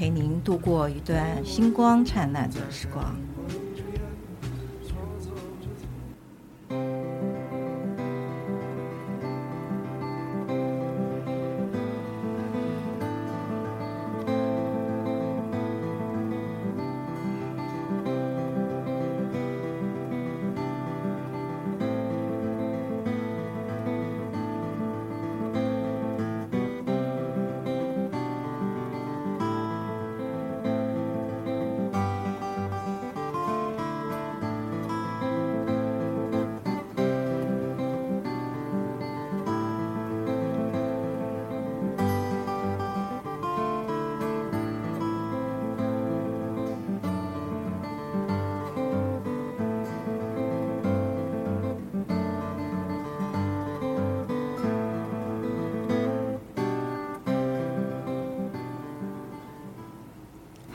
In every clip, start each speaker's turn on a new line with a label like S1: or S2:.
S1: 陪您度过一段星光灿烂的时光。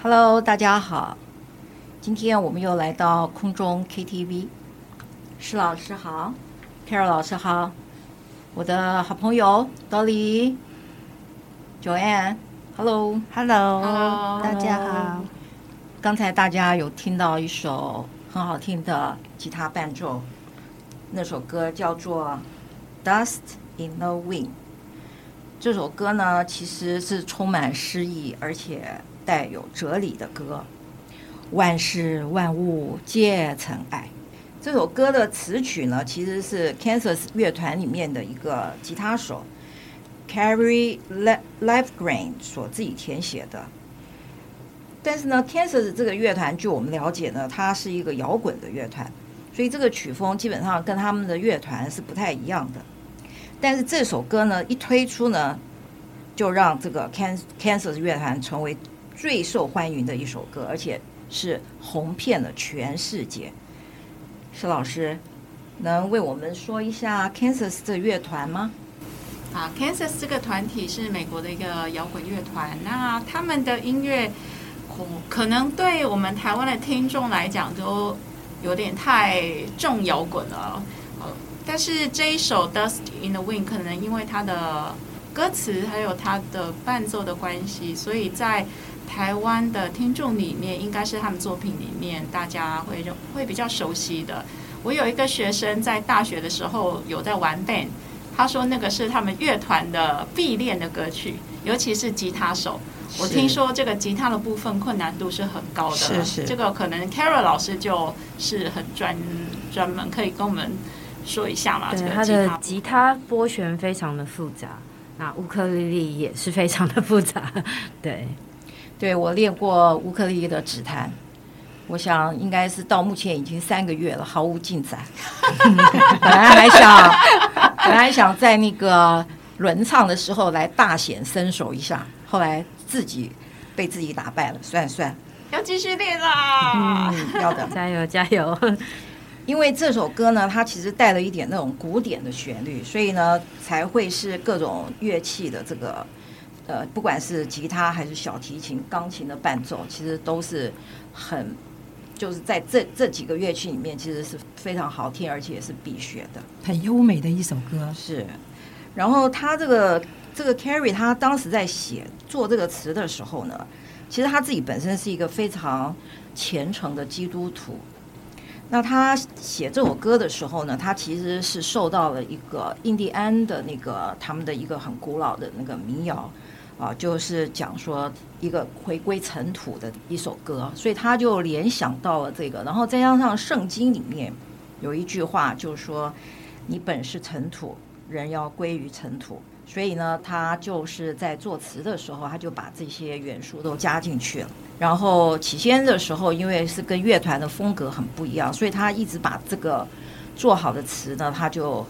S1: Hello，大家好，今天我们又来到空中 KTV。施老师好，Carol 老师好，我的好朋友 Dolly，Joanne，Hello，Hello，大家好。刚才大家有听到一首很好听的吉他伴奏，那首歌叫做《Dust in the Wind》。这首歌呢，其实是充满诗意，而且。带有哲理的歌，万事万物皆尘埃。这首歌的词曲呢，其实是 Kansas 乐团里面的一个吉他手 Carrie Lifegren 所自己填写的。但是呢，Kansas 这个乐团，据我们了解呢，它是一个摇滚的乐团，所以这个曲风基本上跟他们的乐团是不太一样的。但是这首歌呢，一推出呢，就让这个 Kansas 乐团成为最受欢迎的一首歌，而且是红遍了全世界。施老师，能为我们说一下 Kansas 的乐团吗？
S2: 啊，Kansas 这个团体是美国的一个摇滚乐团。那他们的音乐，可能对我们台湾的听众来讲都有点太重摇滚了。但是这一首《Dust in the Wind》可能因为它的歌词还有它的伴奏的关系，所以在台湾的听众里面，应该是他们作品里面大家会认会比较熟悉的。我有一个学生在大学的时候有在玩 band，他说那个是他们乐团的必练的歌曲，尤其是吉他手。我听说这个吉他的部分困难度是很高的，
S1: 是是。
S2: 这个可能 Carol 老师就是很专专门可以跟我们说一下嘛。
S3: 对，他的吉他拨弦非常的复杂，那乌克丽丽也是非常的复杂，对。
S1: 对，我练过乌克丽丽的指弹，我想应该是到目前已经三个月了，毫无进展。本来还想，本来想在那个轮唱的时候来大显身手一下，后来自己被自己打败了，算算，
S2: 要继续练啦！
S1: 嗯，要的，
S3: 加油加油！
S1: 因为这首歌呢，它其实带了一点那种古典的旋律，所以呢，才会是各种乐器的这个。呃，不管是吉他还是小提琴、钢琴的伴奏，其实都是很，就是在这这几个乐器里面，其实是非常好听，而且也是必学的，
S4: 很优美的一首歌。
S1: 是，然后他这个这个 Carrie，他当时在写做这个词的时候呢，其实他自己本身是一个非常虔诚的基督徒。那他写这首歌的时候呢，他其实是受到了一个印第安的那个他们的一个很古老的那个民谣。啊，就是讲说一个回归尘土的一首歌，所以他就联想到了这个，然后再加上圣经里面有一句话，就是说你本是尘土，人要归于尘土，所以呢，他就是在作词的时候，他就把这些元素都加进去了。然后起先的时候，因为是跟乐团的风格很不一样，所以他一直把这个做好的词呢，他就。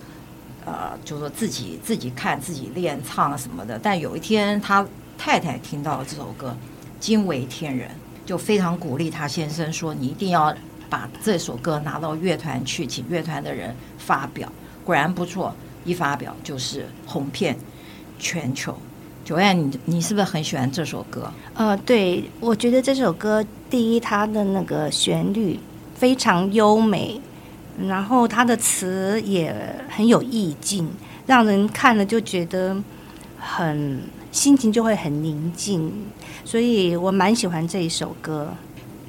S1: 呃，就说自己自己看自己练唱什么的，但有一天他太太听到了这首歌，惊为天人，就非常鼓励他先生说：“你一定要把这首歌拿到乐团去，请乐团的人发表。”果然不错，一发表就是红遍全球。九燕，你你是不是很喜欢这首歌？
S5: 呃，对，我觉得这首歌第一，它的那个旋律非常优美，然后它的词也很有意境，让人看了就觉得很心情就会很宁静，所以我蛮喜欢这一首歌。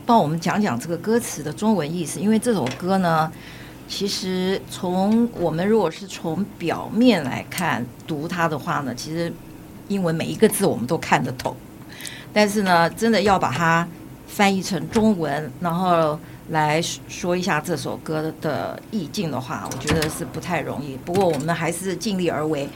S1: 帮我们讲讲这个歌词的中文意思，因为这首歌呢，其实从我们如果是从表面来看读它的话呢，其实。英文每一个字我们都看得懂，但是呢，真的要把它翻译成中文，然后来说一下这首歌的意境的话，我觉得是不太容易。不过我们还是尽力而为，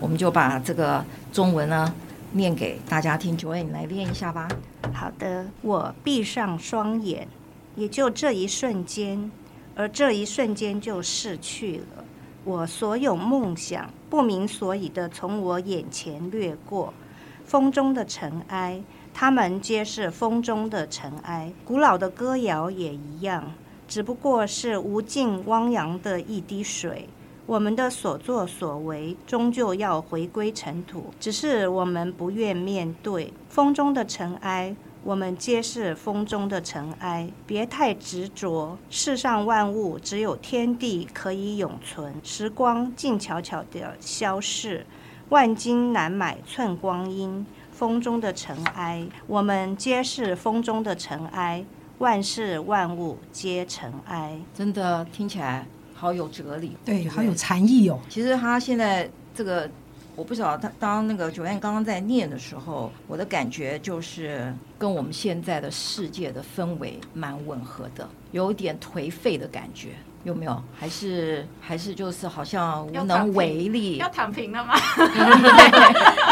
S1: 我们就把这个中文呢念给大家听。Joanne，你来练一下吧。
S5: 好的，我闭上双眼，也就这一瞬间，而这一瞬间就逝去了。我所有梦想不明所以的从我眼前掠过，风中的尘埃，它们皆是风中的尘埃。古老的歌谣也一样，只不过是无尽汪洋的一滴水。我们的所作所为终究要回归尘土，只是我们不愿面对风中的尘埃。我们皆是风中的尘埃，别太执着。世上万物只有天地可以永存，时光静悄悄地消逝。万金难买寸光阴，风中的尘埃。我们皆是风中的尘埃，万事万物皆尘埃。
S1: 真的听起来好有哲理，
S4: 对，好有禅意哦。
S1: 其实他现在这个。我不晓得他当那个 Joanne 刚刚在念的时候，我的感觉就是跟我们现在的世界的氛围蛮吻合的，有点颓废的感觉，有没有？还是还是就是好像无能为力，
S2: 要躺平了吗？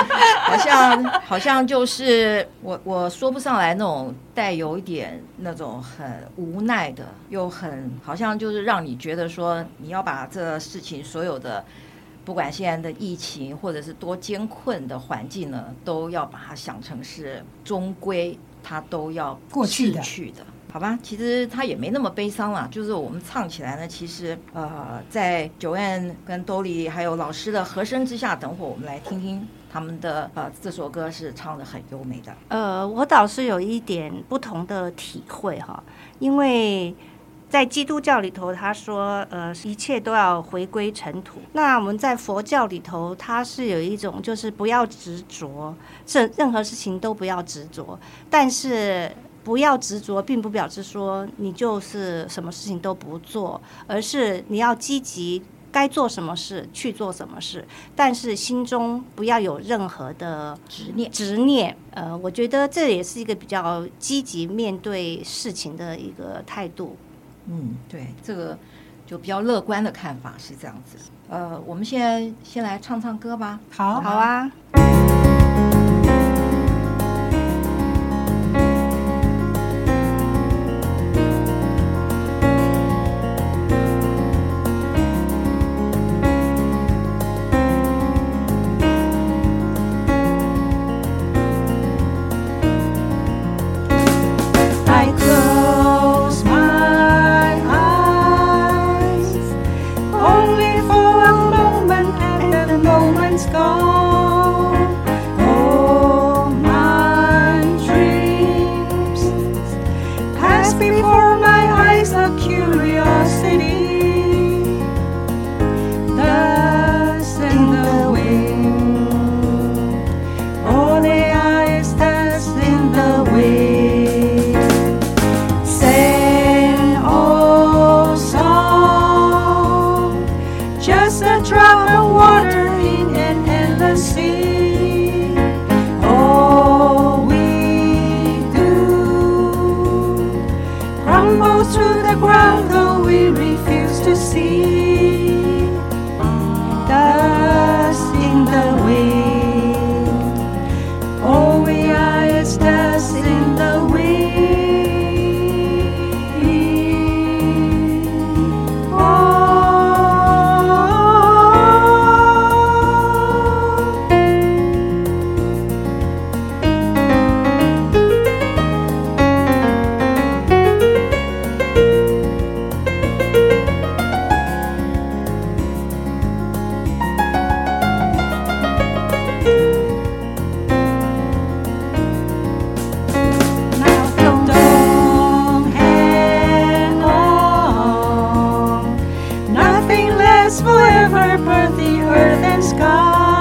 S1: 好像好像就是我我说不上来那种带有一点那种很无奈的，又很好像就是让你觉得说你要把这事情所有的。不管现在的疫情或者是多艰困的环境呢，都要把它想成是终归它都要过去的，去的，好吧？其实它也没那么悲伤了，就是我们唱起来呢，其实呃，在 Joanne 跟兜里还有老师的和声之下，等会儿我们来听听他们的呃这首歌是唱得很优美的。
S5: 呃，我倒是有一点不同的体会哈，因为。在基督教里头，他说：“呃，一切都要回归尘土。”那我们在佛教里头，它是有一种，就是不要执着，任任何事情都不要执着。但是不要执着，并不表示说你就是什么事情都不做，而是你要积极，该做什么事去做什么事。但是心中不要有任何的执念。执念，呃，我觉得这也是一个比较积极面对事情的一个态度。
S1: 嗯，对，这个就比较乐观的看法是这样子。呃，我们先先来唱唱歌吧。
S5: 好，好啊。last forever, both the earth and sky.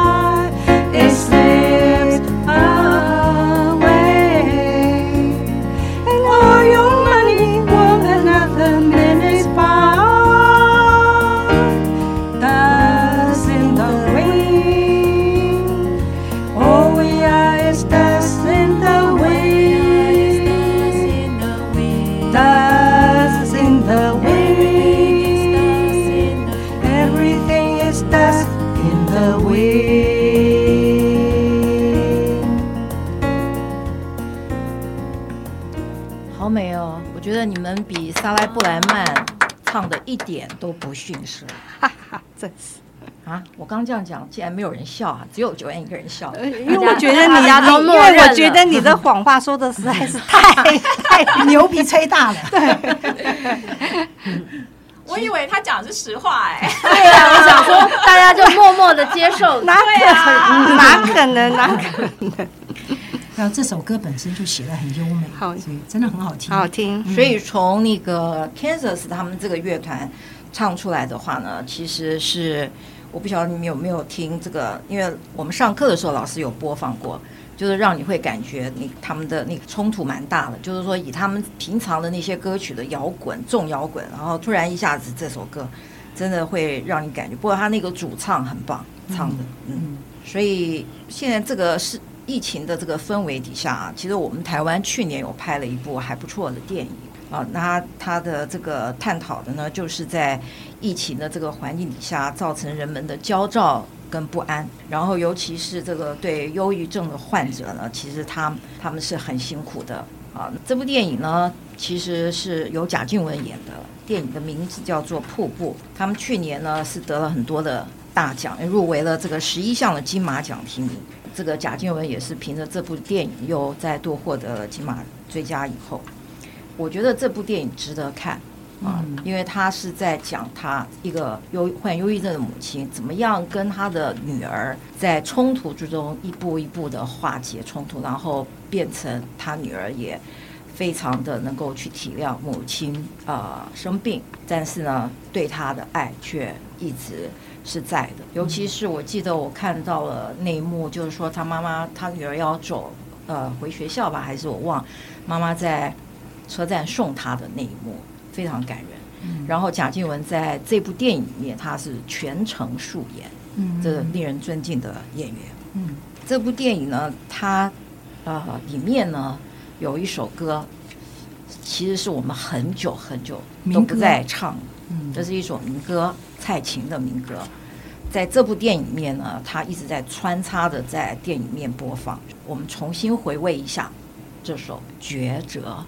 S1: in the way 好美哦我觉得你们比萨拉布莱曼唱的一点都不逊色。
S5: 哈哈真是。
S1: 啊我刚这样讲竟然没有人笑啊只有九元一个人笑。
S5: 因为我觉得你呀因为我觉得你的谎话说的实在是太 太
S4: 牛皮吹大了。
S2: 对。我以为他讲的是实话哎。
S3: 对呀，我想说大家就默默的接受。
S5: 哪可能？哪可能？哪可能？
S4: 然后这首歌本身就写的很优美，好，所以真的很好听，
S5: 好听。
S1: 所以从那个 Kansas 他们这个乐团唱出来的话呢，其实是我不晓得你们有没有听这个，因为我们上课的时候老师有播放过，就是让你会感觉你他们的那个冲突蛮大的，就是说以他们平常的那些歌曲的摇滚重摇滚，然后突然一下子这首歌真的会让你感觉，不过他那个主唱很棒，唱的，嗯，嗯，所以现在这个是。疫情的这个氛围底下啊，其实我们台湾去年有拍了一部还不错的电影啊。那他的这个探讨的呢，就是在疫情的这个环境底下，造成人们的焦躁跟不安。然后，尤其是这个对忧郁症的患者呢，其实他他们是很辛苦的啊。这部电影呢，其实是由贾静雯演的，电影的名字叫做《瀑布》。他们去年呢是得了很多的大奖，入围了这个十一项的金马奖提名。这个贾静雯也是凭着这部电影又再度获得了金马最佳影后。我觉得这部电影值得看啊，因为他是在讲他一个忧患忧郁症的母亲怎么样跟他的女儿在冲突之中一步一步的化解冲突，然后变成他女儿也非常的能够去体谅母亲啊、呃、生病，但是呢对他的爱却一直。是在的，尤其是我记得我看到了那一幕，就是说他妈妈他女儿要走，呃，回学校吧，还是我忘，妈妈在车站送他的那一幕非常感人。嗯、然后贾静雯在这部电影里面，她是全程素颜，嗯，这令人尊敬的演员。嗯，这部电影呢，它呃里面呢有一首歌，其实是我们很久很久都不再唱。嗯，这是一首民歌，蔡琴的民歌，在这部电影里面呢，它一直在穿插的在电影里面播放。我们重新回味一下这首《抉择》。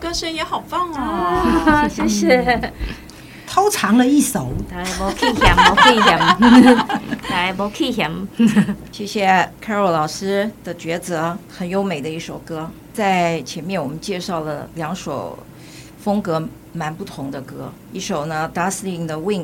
S2: 歌声也好棒哦，啊、谢
S3: 谢。
S4: 偷藏了一首，
S3: 来，无气嫌，无气嫌，来，无气嫌。
S1: 谢谢 Carol 老师的抉择，很优美的一首歌。在前面我们介绍了两首风格蛮不同的歌，一首呢《Dust in the Wind》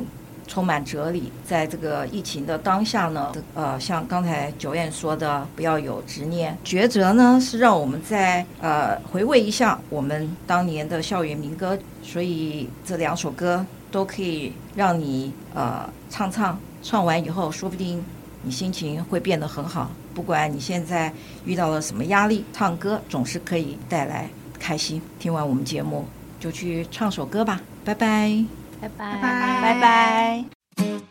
S1: 充满哲理。在这个疫情的当下呢，呃，像刚才九燕说的，不要有执念。抉择呢，是让我们在呃回味一下我们当年的校园民歌。所以这两首歌都可以让你呃唱唱，唱完以后，说不定你心情会变得很好。不管你现在遇到了什么压力，唱歌总是可以带来开心。听完我们节目，就去唱首歌吧。拜拜
S5: 拜拜。拜拜。